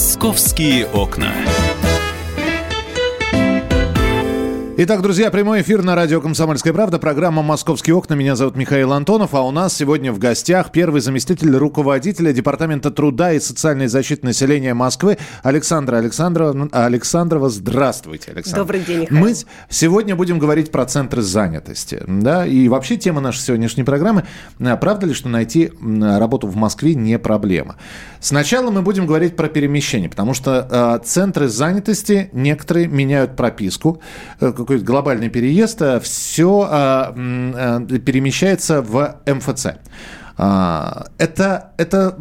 Московские окна. Итак, друзья, прямой эфир на радио «Комсомольская правда». Программа «Московские окна». Меня зовут Михаил Антонов, а у нас сегодня в гостях первый заместитель руководителя Департамента труда и социальной защиты населения Москвы Александра Александрова. Александрова, здравствуйте, Александр. Добрый день, Михаил. Мы сегодня будем говорить про центры занятости. Да? И вообще тема нашей сегодняшней программы «Правда ли, что найти работу в Москве не проблема?» Сначала мы будем говорить про перемещение, потому что э, центры занятости некоторые меняют прописку, э, какой-то глобальный переезд, э, все э, э, перемещается в МФЦ. Э, это, это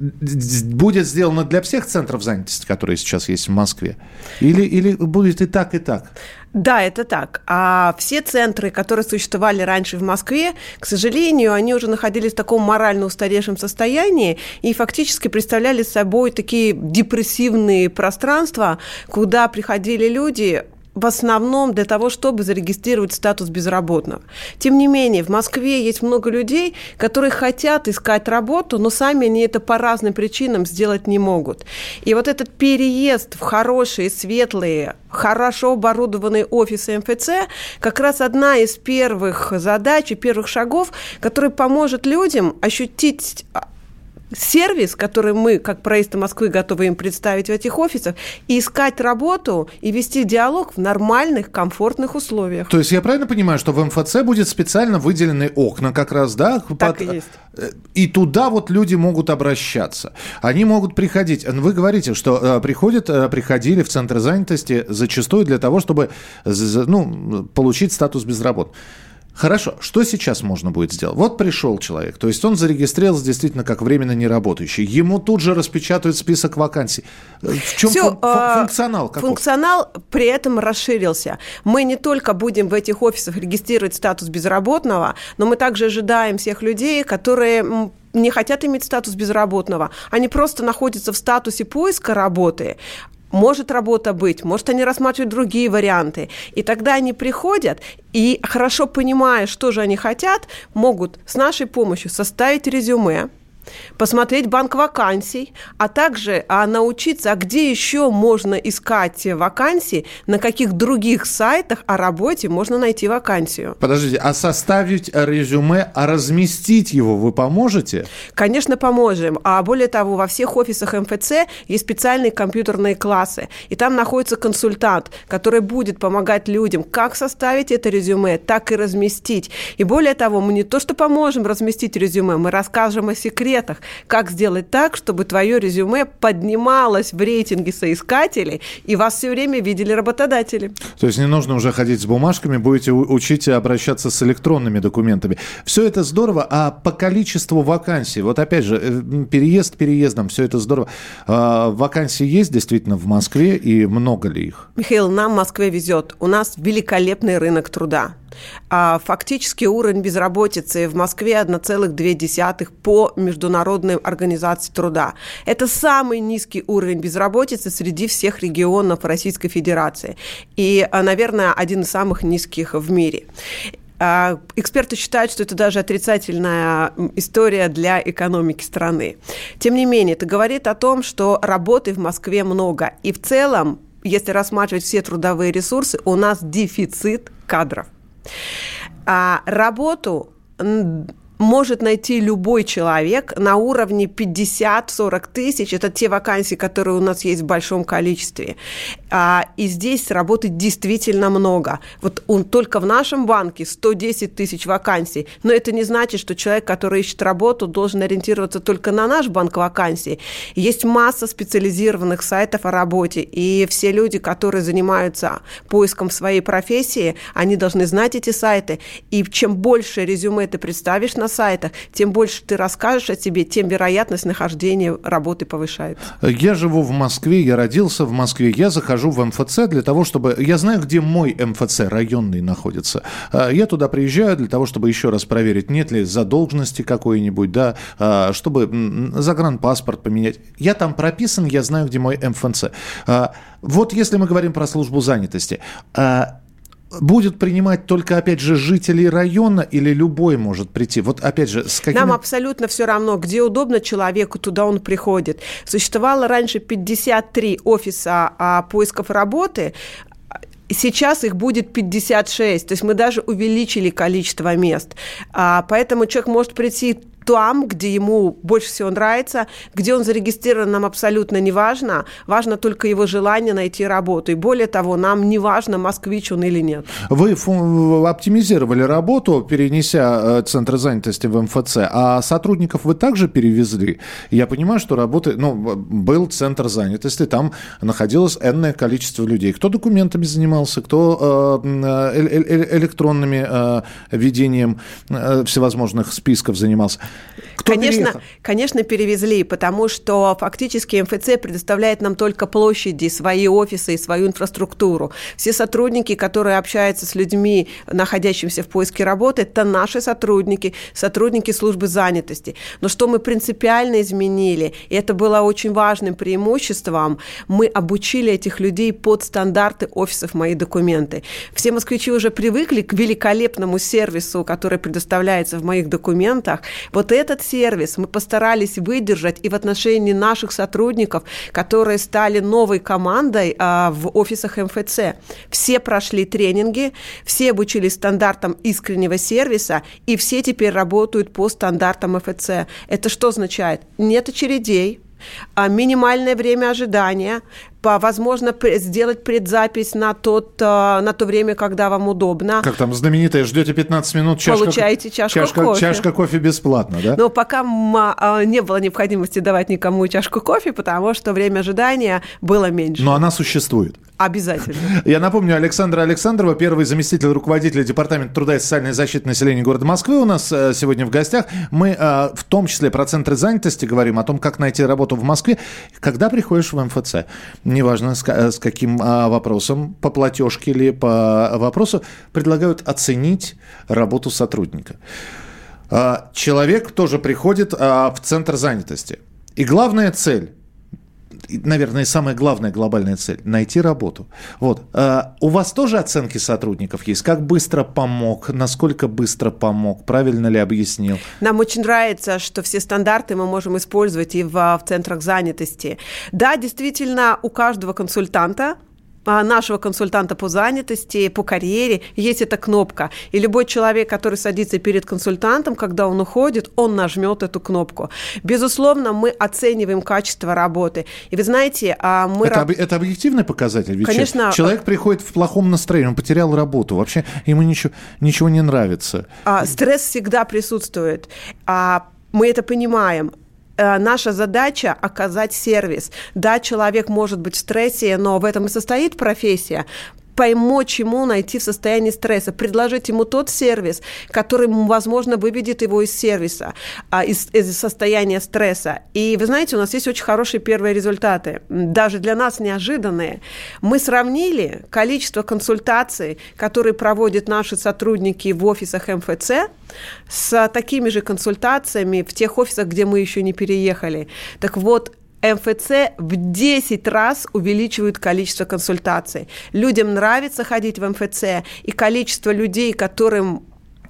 будет сделано для всех центров занятости, которые сейчас есть в Москве? Или, или будет и так, и так? Да, это так. А все центры, которые существовали раньше в Москве, к сожалению, они уже находились в таком морально устаревшем состоянии и фактически представляли собой такие депрессивные пространства, куда приходили люди, в основном для того, чтобы зарегистрировать статус безработного. Тем не менее, в Москве есть много людей, которые хотят искать работу, но сами они это по разным причинам сделать не могут. И вот этот переезд в хорошие, светлые, хорошо оборудованные офисы МФЦ как раз одна из первых задач и первых шагов, который поможет людям ощутить сервис, который мы, как правительство Москвы, готовы им представить в этих офисах, и искать работу и вести диалог в нормальных, комфортных условиях. То есть я правильно понимаю, что в МФЦ будет специально выделены окна как раз, да? Так под... и есть. Э, и туда вот люди могут обращаться. Они могут приходить. Вы говорите, что э, приходят, э, приходили в центр занятости зачастую для того, чтобы ну, получить статус безработного. Хорошо, что сейчас можно будет сделать? Вот пришел человек, то есть он зарегистрировался действительно как временно неработающий. Ему тут же распечатают список вакансий. В чем Все, фун- а, функционал? Каков? Функционал при этом расширился. Мы не только будем в этих офисах регистрировать статус безработного, но мы также ожидаем всех людей, которые не хотят иметь статус безработного. Они просто находятся в статусе поиска работы, может работа быть, может они рассматривают другие варианты. И тогда они приходят и, хорошо понимая, что же они хотят, могут с нашей помощью составить резюме, посмотреть банк вакансий, а также а, научиться, а где еще можно искать вакансии, на каких других сайтах о работе можно найти вакансию. Подождите, а составить резюме, а разместить его вы поможете? Конечно, поможем. А более того, во всех офисах МФЦ есть специальные компьютерные классы, и там находится консультант, который будет помогать людям как составить это резюме, так и разместить. И более того, мы не то что поможем разместить резюме, мы расскажем о секрете секретах, как сделать так, чтобы твое резюме поднималось в рейтинге соискателей, и вас все время видели работодатели. То есть не нужно уже ходить с бумажками, будете учить обращаться с электронными документами. Все это здорово, а по количеству вакансий, вот опять же, э, переезд переездом, все это здорово. А, вакансии есть действительно в Москве, и много ли их? Михаил, нам в Москве везет. У нас великолепный рынок труда. А фактически уровень безработицы в Москве 1,2 по Международной организации труда. Это самый низкий уровень безработицы среди всех регионов Российской Федерации. И, а, наверное, один из самых низких в мире. А, эксперты считают, что это даже отрицательная история для экономики страны. Тем не менее, это говорит о том, что работы в Москве много. И в целом, если рассматривать все трудовые ресурсы, у нас дефицит кадров. А работу может найти любой человек на уровне 50-40 тысяч. Это те вакансии, которые у нас есть в большом количестве. А, и здесь работает действительно много. Вот он только в нашем банке 110 тысяч вакансий. Но это не значит, что человек, который ищет работу, должен ориентироваться только на наш банк вакансий. Есть масса специализированных сайтов о работе. И все люди, которые занимаются поиском своей профессии, они должны знать эти сайты. И чем больше резюме ты представишь на сайтах, тем больше ты расскажешь о себе, тем вероятность нахождения работы повышается. Я живу в Москве, я родился в Москве, я захожу в МФЦ для того, чтобы... Я знаю, где мой МФЦ районный находится. А, я туда приезжаю для того, чтобы еще раз проверить, нет ли задолженности какой-нибудь, да, а, чтобы загранпаспорт поменять. Я там прописан, я знаю, где мой МФЦ. А, вот если мы говорим про службу занятости, будет принимать только, опять же, жителей района или любой может прийти? Вот, опять же, с какими... Нам абсолютно все равно, где удобно человеку, туда он приходит. Существовало раньше 53 офиса а, поисков работы, Сейчас их будет 56, то есть мы даже увеличили количество мест. А, поэтому человек может прийти там, где ему больше всего нравится, где он зарегистрирован, нам абсолютно не важно. Важно только его желание найти работу. И более того, нам не важно, москвич он или нет. Вы оптимизировали работу, перенеся э, центр занятости в МФЦ, а сотрудников вы также перевезли? Я понимаю, что работы, ну, был центр занятости, там находилось энное количество людей. Кто документами занимался, кто э, э, электронными ведением всевозможных списков занимался. Кто конечно, конечно, перевезли, потому что фактически МФЦ предоставляет нам только площади, свои офисы и свою инфраструктуру. Все сотрудники, которые общаются с людьми, находящимися в поиске работы, это наши сотрудники, сотрудники службы занятости. Но что мы принципиально изменили, и это было очень важным преимуществом, мы обучили этих людей под стандарты офисов «Мои документы». Все москвичи уже привыкли к великолепному сервису, который предоставляется в моих документах. Вот вот этот сервис мы постарались выдержать и в отношении наших сотрудников, которые стали новой командой а, в офисах МФЦ. Все прошли тренинги, все обучились стандартам искреннего сервиса, и все теперь работают по стандартам МФЦ. Это что означает? Нет очередей, а минимальное время ожидания, возможно сделать предзапись на, тот, э, на то время, когда вам удобно. Как там знаменитое, ждете 15 минут, чашка, Получаете чашку чашка, кофе. Чашка кофе бесплатно, да? Но пока а, не было необходимости давать никому чашку кофе, потому что время ожидания было меньше. Но она существует. Обязательно. Я напомню, Александра Александрова, первый заместитель руководителя Департамента труда и социальной защиты населения города Москвы у нас э, сегодня в гостях. Мы э, в том числе про центры занятости говорим, о том, как найти работу в Москве. Когда приходишь в МФЦ, неважно с, э, каким а, вопросом, по платежке или по вопросу, предлагают оценить работу сотрудника. Человек тоже приходит в центр занятости. И главная цель наверное, самая главная глобальная цель – найти работу. Вот. А у вас тоже оценки сотрудников есть? Как быстро помог? Насколько быстро помог? Правильно ли объяснил? Нам очень нравится, что все стандарты мы можем использовать и в, в центрах занятости. Да, действительно, у каждого консультанта а, нашего консультанта по занятости, по карьере, есть эта кнопка. И любой человек, который садится перед консультантом, когда он уходит, он нажмет эту кнопку. Безусловно, мы оцениваем качество работы. И вы знаете, а, мы... Это, это объективный показатель? Ведь Конечно. Человек приходит в плохом настроении, он потерял работу, вообще ему ничего, ничего не нравится. А, стресс всегда присутствует. А, мы это понимаем. Э, наша задача оказать сервис. Да, человек может быть в стрессе, но в этом и состоит профессия помочь ему найти в состоянии стресса, предложить ему тот сервис, который, возможно, выведет его из сервиса, а, из, из состояния стресса. И вы знаете, у нас есть очень хорошие первые результаты, даже для нас неожиданные. Мы сравнили количество консультаций, которые проводят наши сотрудники в офисах МФЦ, с такими же консультациями в тех офисах, где мы еще не переехали. Так вот, МФЦ в 10 раз увеличивают количество консультаций. Людям нравится ходить в МФЦ, и количество людей, которым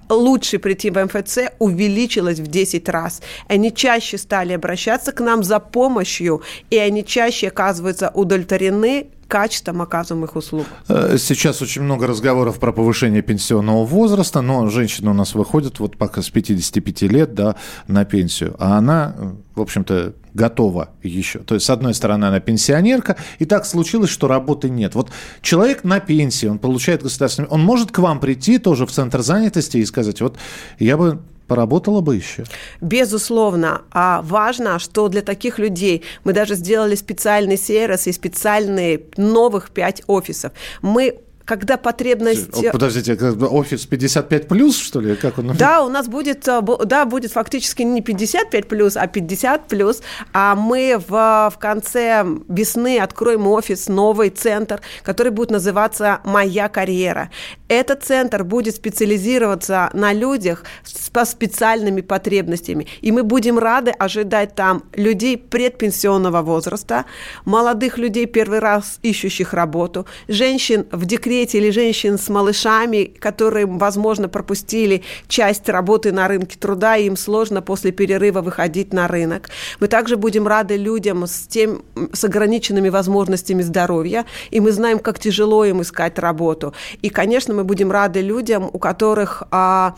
лучше прийти в МФЦ увеличилось в 10 раз. Они чаще стали обращаться к нам за помощью, и они чаще оказываются удовлетворены качеством оказываемых услуг. Э, сейчас очень много разговоров про повышение пенсионного возраста, но женщина у нас выходит вот пока с 55 лет да, на пенсию, а она, в общем-то, готова еще. То есть, с одной стороны, она пенсионерка, и так случилось, что работы нет. Вот человек на пенсии, он получает государственный... Он может к вам прийти тоже в центр занятости и сказать, вот я бы Поработала бы еще? Безусловно. А важно, что для таких людей мы даже сделали специальный сервис и специальные новых пять офисов. Мы когда потребность... Подождите, офис 55 плюс, что ли? Как он? Да, у нас будет, э, да, будет фактически не 55 плюс, а 50 плюс. А мы в, в конце весны откроем офис, новый центр, который будет называться «Моя карьера». Этот центр будет специализироваться на людях с специальными потребностями. И мы будем рады ожидать там людей предпенсионного возраста, молодых людей, первый раз ищущих работу, женщин в декрете декрете или женщин с малышами, которые, возможно, пропустили часть работы на рынке труда, и им сложно после перерыва выходить на рынок. Мы также будем рады людям с, тем, с ограниченными возможностями здоровья, и мы знаем, как тяжело им искать работу. И, конечно, мы будем рады людям, у которых а,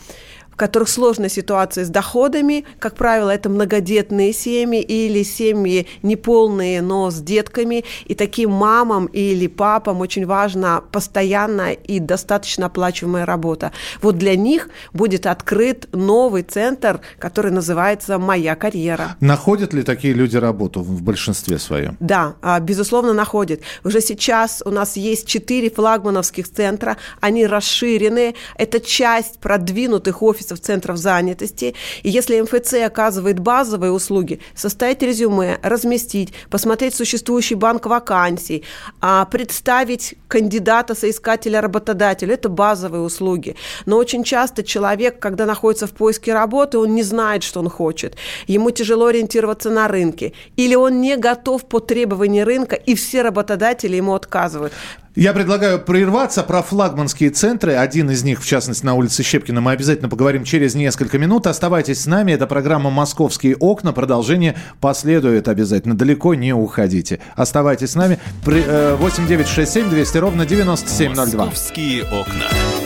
в которых сложная ситуация с доходами. Как правило, это многодетные семьи или семьи неполные, но с детками. И таким мамам или папам очень важна постоянная и достаточно оплачиваемая работа. Вот для них будет открыт новый центр, который называется «Моя карьера». Находят ли такие люди работу в большинстве своем? Да, а, безусловно, находят. Уже сейчас у нас есть четыре флагмановских центра, они расширены. Это часть продвинутых офисов офисов, центров занятости. И если МФЦ оказывает базовые услуги, составить резюме, разместить, посмотреть существующий банк вакансий, а, представить кандидата, соискателя, работодателя, это базовые услуги. Но очень часто человек, когда находится в поиске работы, он не знает, что он хочет. Ему тяжело ориентироваться на рынке. Или он не готов по требованию рынка, и все работодатели ему отказывают. Я предлагаю прерваться про флагманские центры. Один из них, в частности, на улице Щепкина. Мы обязательно поговорим через несколько минут. Оставайтесь с нами. Это программа «Московские окна». Продолжение последует обязательно. Далеко не уходите. Оставайтесь с нами. 8 9 6 7 200 ровно 9702. «Московские окна».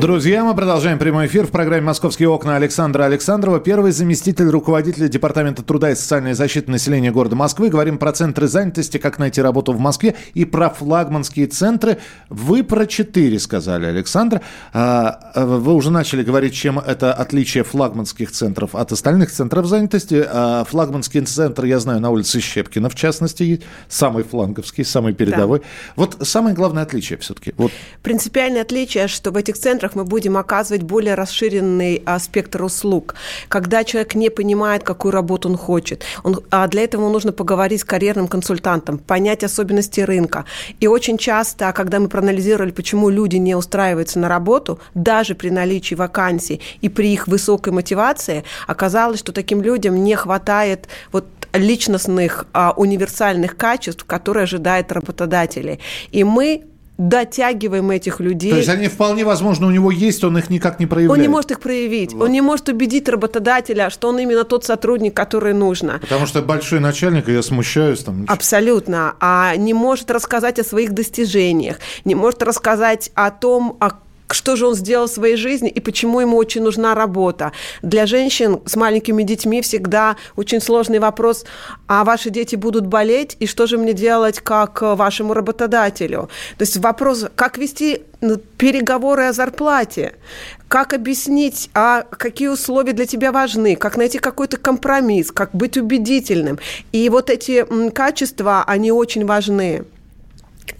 Друзья, мы продолжаем прямой эфир в программе «Московские окна» Александра Александрова, первый заместитель руководителя Департамента труда и социальной защиты населения города Москвы. Говорим про центры занятости, как найти работу в Москве и про флагманские центры. Вы про четыре сказали, Александр. А, вы уже начали говорить, чем это отличие флагманских центров от остальных центров занятости. А, флагманский центр, я знаю, на улице Щепкина, в частности, самый фланговский, самый передовой. Да. Вот самое главное отличие все-таки. Вот. Принципиальное отличие, что в этих центрах которых мы будем оказывать более расширенный а, спектр услуг. Когда человек не понимает, какую работу он хочет, он, а для этого нужно поговорить с карьерным консультантом, понять особенности рынка. И очень часто, когда мы проанализировали, почему люди не устраиваются на работу, даже при наличии вакансий и при их высокой мотивации, оказалось, что таким людям не хватает вот личностных а, универсальных качеств, которые ожидают работодатели. И мы дотягиваем этих людей. То есть они вполне возможно у него есть, он их никак не проявляет. Он не может их проявить, вот. он не может убедить работодателя, что он именно тот сотрудник, который нужно. Потому что большой начальник, и я смущаюсь там. Абсолютно, а не может рассказать о своих достижениях, не может рассказать о том, о что же он сделал в своей жизни и почему ему очень нужна работа. Для женщин с маленькими детьми всегда очень сложный вопрос, а ваши дети будут болеть, и что же мне делать как вашему работодателю? То есть вопрос, как вести переговоры о зарплате, как объяснить, а какие условия для тебя важны, как найти какой-то компромисс, как быть убедительным. И вот эти качества, они очень важны.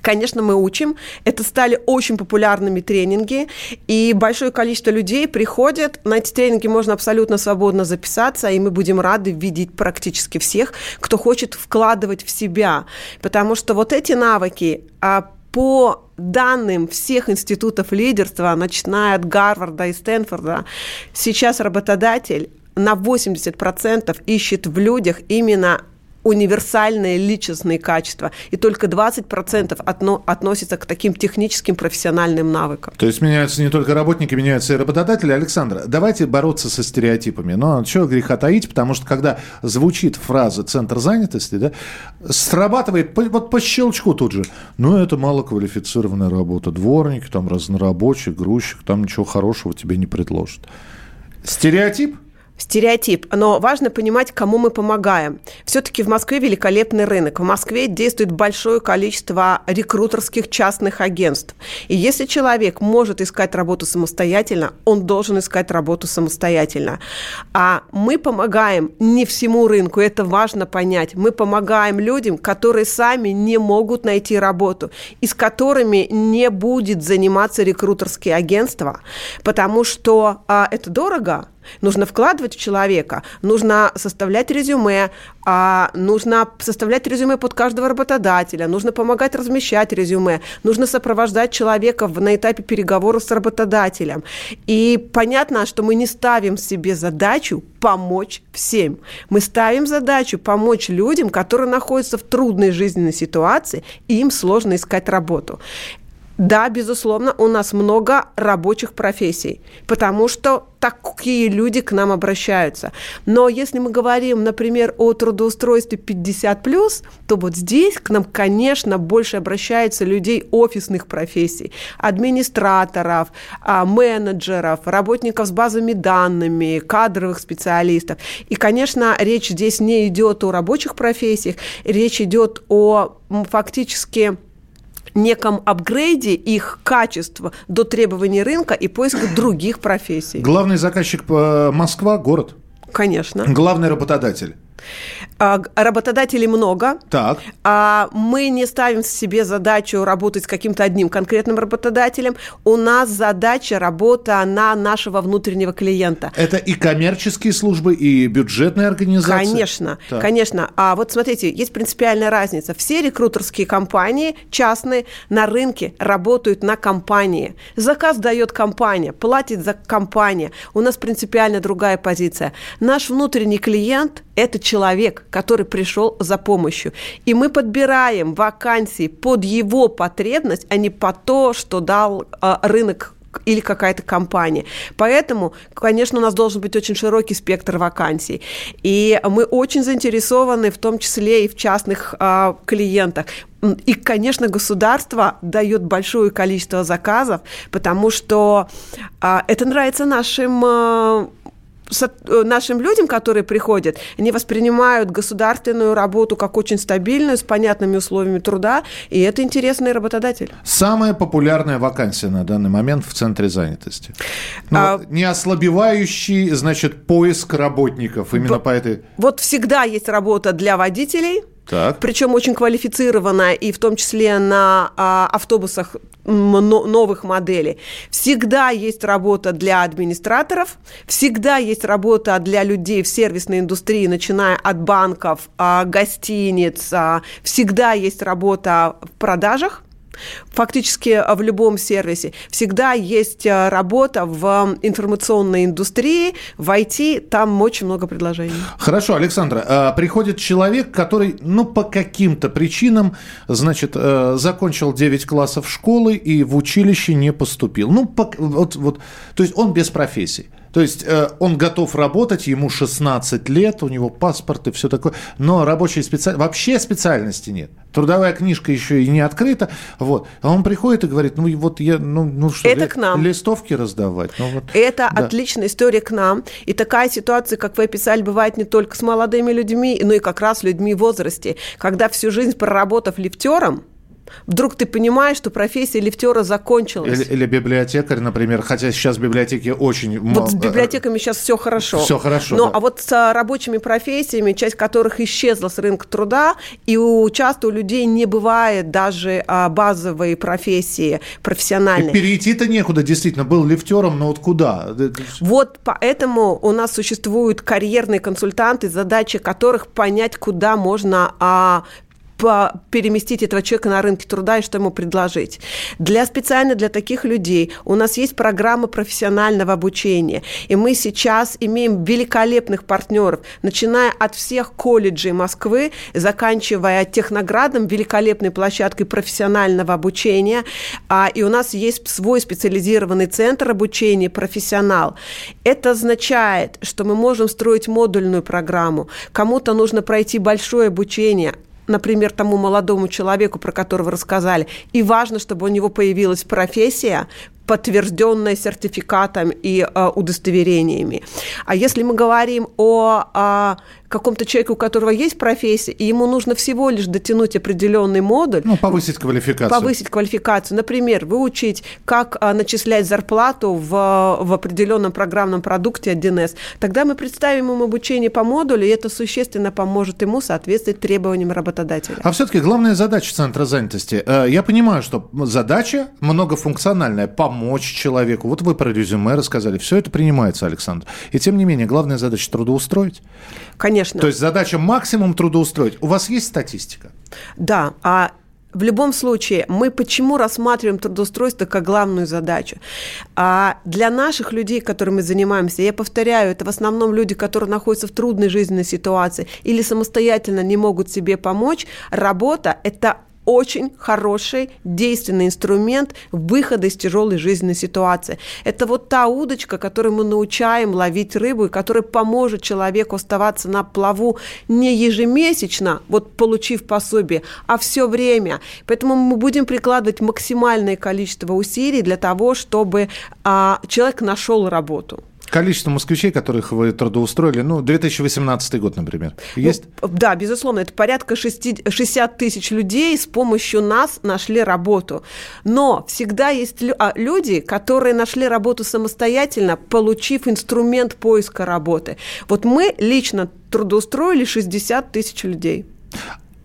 Конечно, мы учим. Это стали очень популярными тренинги, и большое количество людей приходят. На эти тренинги можно абсолютно свободно записаться, и мы будем рады видеть практически всех, кто хочет вкладывать в себя. Потому что вот эти навыки а по данным всех институтов лидерства, начиная от Гарварда и Стэнфорда, сейчас работодатель на 80% ищет в людях именно универсальные личностные качества, и только 20% отно, относятся к таким техническим профессиональным навыкам. То есть меняются не только работники, меняются и работодатели. Александра, давайте бороться со стереотипами. Но чего греха таить, потому что когда звучит фраза «центр занятости», да, срабатывает по, вот по щелчку тут же. Ну, это малоквалифицированная работа. Дворник, там разнорабочий, грузчик, там ничего хорошего тебе не предложат. Стереотип – Стереотип. Но важно понимать, кому мы помогаем. Все-таки в Москве великолепный рынок. В Москве действует большое количество рекрутерских частных агентств. И если человек может искать работу самостоятельно, он должен искать работу самостоятельно. А мы помогаем не всему рынку, это важно понять. Мы помогаем людям, которые сами не могут найти работу, и с которыми не будет заниматься рекрутерские агентства, потому что а, это дорого, Нужно вкладывать в человека, нужно составлять резюме, а нужно составлять резюме под каждого работодателя, нужно помогать размещать резюме, нужно сопровождать человека на этапе переговоров с работодателем. И понятно, что мы не ставим себе задачу помочь всем. Мы ставим задачу помочь людям, которые находятся в трудной жизненной ситуации, и им сложно искать работу. Да, безусловно, у нас много рабочих профессий, потому что такие люди к нам обращаются. Но если мы говорим, например, о трудоустройстве 50+, то вот здесь к нам, конечно, больше обращаются людей офисных профессий, администраторов, а, менеджеров, работников с базами данными, кадровых специалистов. И, конечно, речь здесь не идет о рабочих профессиях, речь идет о фактически неком апгрейде их качества до требований рынка и поиска других профессий. Главный заказчик э, Москва – город. Конечно. Главный работодатель. А, работодателей много. Так. А мы не ставим себе задачу работать с каким-то одним конкретным работодателем. У нас задача работа на нашего внутреннего клиента. Это и коммерческие службы, и бюджетные организации? Конечно, так. конечно. А вот смотрите, есть принципиальная разница. Все рекрутерские компании частные на рынке работают на компании. Заказ дает компания, платит за компания. У нас принципиально другая позиция. Наш внутренний клиент – это человек, который пришел за помощью. И мы подбираем вакансии под его потребность, а не по то, что дал э, рынок или какая-то компания. Поэтому, конечно, у нас должен быть очень широкий спектр вакансий. И мы очень заинтересованы в том числе и в частных э, клиентах. И, конечно, государство дает большое количество заказов, потому что э, это нравится нашим Э, нашим людям, которые приходят, они воспринимают государственную работу как очень стабильную, с понятными условиями труда, и это интересный работодатель. Самая популярная вакансия на данный момент в центре занятости. Ну, а, не ослабевающий, значит, поиск работников именно по этой... Вот всегда есть работа для водителей, так. Причем очень квалифицированная, и в том числе на а, автобусах новых моделей. Всегда есть работа для администраторов, всегда есть работа для людей в сервисной индустрии, начиная от банков, а, гостиниц, а, всегда есть работа в продажах, фактически э, в любом сервисе. Всегда есть э, работа в информационной индустрии, в IT, там очень много предложений. Хорошо, Александра, э, приходит человек, который, ну, по каким-то причинам, значит, закончил 9 классов школы и в училище не поступил. Ну, вот, вот, то есть он без профессии. То есть э, он готов работать, ему 16 лет, у него паспорт и все такое, но рабочей специальности, вообще специальности нет. Трудовая книжка еще и не открыта, вот. А он приходит и говорит, ну вот я, ну, ну что, Это ли, к нам. листовки раздавать? Ну, вот, Это да. отличная история к нам. И такая ситуация, как вы описали, бывает не только с молодыми людьми, но и как раз людьми в возрасте, когда всю жизнь проработав лифтером, Вдруг ты понимаешь, что профессия лифтера закончилась. Или, или библиотекарь, например, хотя сейчас библиотеки очень... Вот с библиотеками сейчас все хорошо. Все хорошо, Но, да. А вот с рабочими профессиями, часть которых исчезла с рынка труда, и у, часто у людей не бывает даже а, базовой профессии профессиональной. И перейти-то некуда, действительно. Был лифтером, но вот куда? Вот поэтому у нас существуют карьерные консультанты, задача которых понять, куда можно а, переместить этого человека на рынке труда и что ему предложить. Для специально для таких людей у нас есть программа профессионального обучения. И мы сейчас имеем великолепных партнеров, начиная от всех колледжей Москвы, заканчивая Техноградом, великолепной площадкой профессионального обучения. А, и у нас есть свой специализированный центр обучения «Профессионал». Это означает, что мы можем строить модульную программу. Кому-то нужно пройти большое обучение, например, тому молодому человеку, про которого рассказали, и важно, чтобы у него появилась профессия, подтвержденная сертификатом и э, удостоверениями. А если мы говорим о, о каком-то человеку, у которого есть профессия, и ему нужно всего лишь дотянуть определенный модуль. Ну, повысить квалификацию. Повысить квалификацию. Например, выучить, как а, начислять зарплату в, в определенном программном продукте 1С. Тогда мы представим ему обучение по модулю, и это существенно поможет ему соответствовать требованиям работодателя. А все-таки главная задача Центра занятости. Э, я понимаю, что задача многофункциональная – помочь человеку. Вот вы про резюме рассказали. Все это принимается, Александр. И тем не менее, главная задача – трудоустроить. Конечно. То есть задача максимум трудоустроить. У вас есть статистика? Да, а в любом случае, мы почему рассматриваем трудоустройство как главную задачу? А для наших людей, которыми мы занимаемся, я повторяю, это в основном люди, которые находятся в трудной жизненной ситуации или самостоятельно не могут себе помочь, работа – это очень хороший, действенный инструмент выхода из тяжелой жизненной ситуации. Это вот та удочка, которой мы научаем ловить рыбу, и которая поможет человеку оставаться на плаву не ежемесячно, вот получив пособие, а все время. Поэтому мы будем прикладывать максимальное количество усилий для того, чтобы а, человек нашел работу. Количество москвичей, которых вы трудоустроили, ну, 2018 год, например, ну, есть? Ну, да, безусловно, это порядка 60 тысяч людей с помощью нас нашли работу. Но всегда есть а, люди, которые нашли работу самостоятельно, получив инструмент поиска работы. Вот мы лично трудоустроили 60 тысяч людей.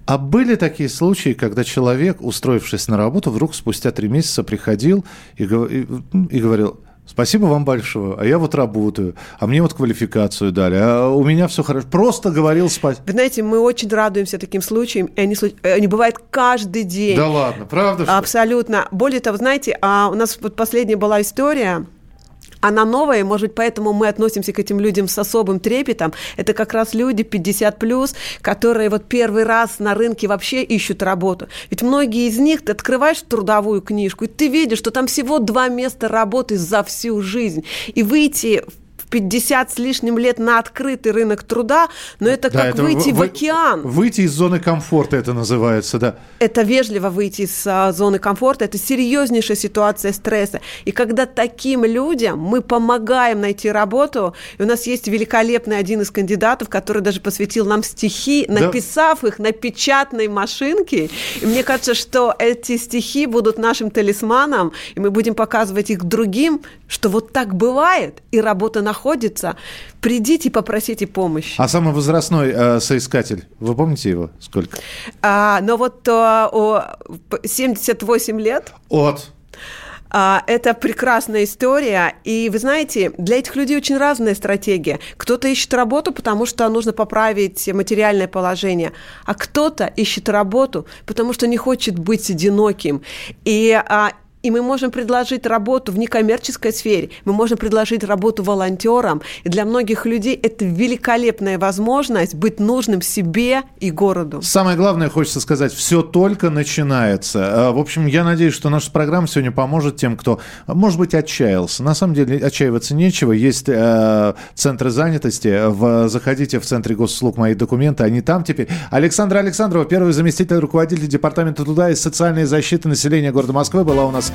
А были такие случаи, когда человек, устроившись на работу, вдруг спустя три месяца приходил и, и, и говорил, Спасибо вам большое. А я вот работаю, а мне вот квалификацию дали, а у меня все хорошо. Просто говорил спасибо. Вы знаете, мы очень радуемся таким случаям, и они, они бывают каждый день. Да ладно, правда? Что? Абсолютно. Более того, знаете, а у нас вот последняя была история, она новая, может быть, поэтому мы относимся к этим людям с особым трепетом. Это как раз люди 50 плюс, которые вот первый раз на рынке вообще ищут работу. Ведь многие из них, ты открываешь трудовую книжку, и ты видишь, что там всего два места работы за всю жизнь. И выйти в 50 с лишним лет на открытый рынок труда, но это да, как это выйти в, в океан. Выйти из зоны комфорта это называется, да. Это вежливо выйти из а, зоны комфорта, это серьезнейшая ситуация стресса. И когда таким людям мы помогаем найти работу, и у нас есть великолепный один из кандидатов, который даже посвятил нам стихи, написав да. их на печатной машинке. И мне кажется, что эти стихи будут нашим талисманом, и мы будем показывать их другим, что вот так бывает, и работа находится находится, придите и попросите помощи. А самый возрастной э, соискатель, вы помните его? Сколько? А, ну вот а, о, 78 лет. От? А, это прекрасная история. И вы знаете, для этих людей очень разная стратегия. Кто-то ищет работу, потому что нужно поправить материальное положение, а кто-то ищет работу, потому что не хочет быть одиноким. И а, и мы можем предложить работу в некоммерческой сфере, мы можем предложить работу волонтерам. И для многих людей это великолепная возможность быть нужным себе и городу. Самое главное, хочется сказать, все только начинается. А, в общем, я надеюсь, что наша программа сегодня поможет тем, кто, может быть, отчаялся. На самом деле, отчаиваться нечего. Есть э, центры занятости. В, заходите в центре госуслуг «Мои документы», они там теперь. Александра Александрова, первый заместитель руководителя Департамента труда и социальной защиты населения города Москвы, была у нас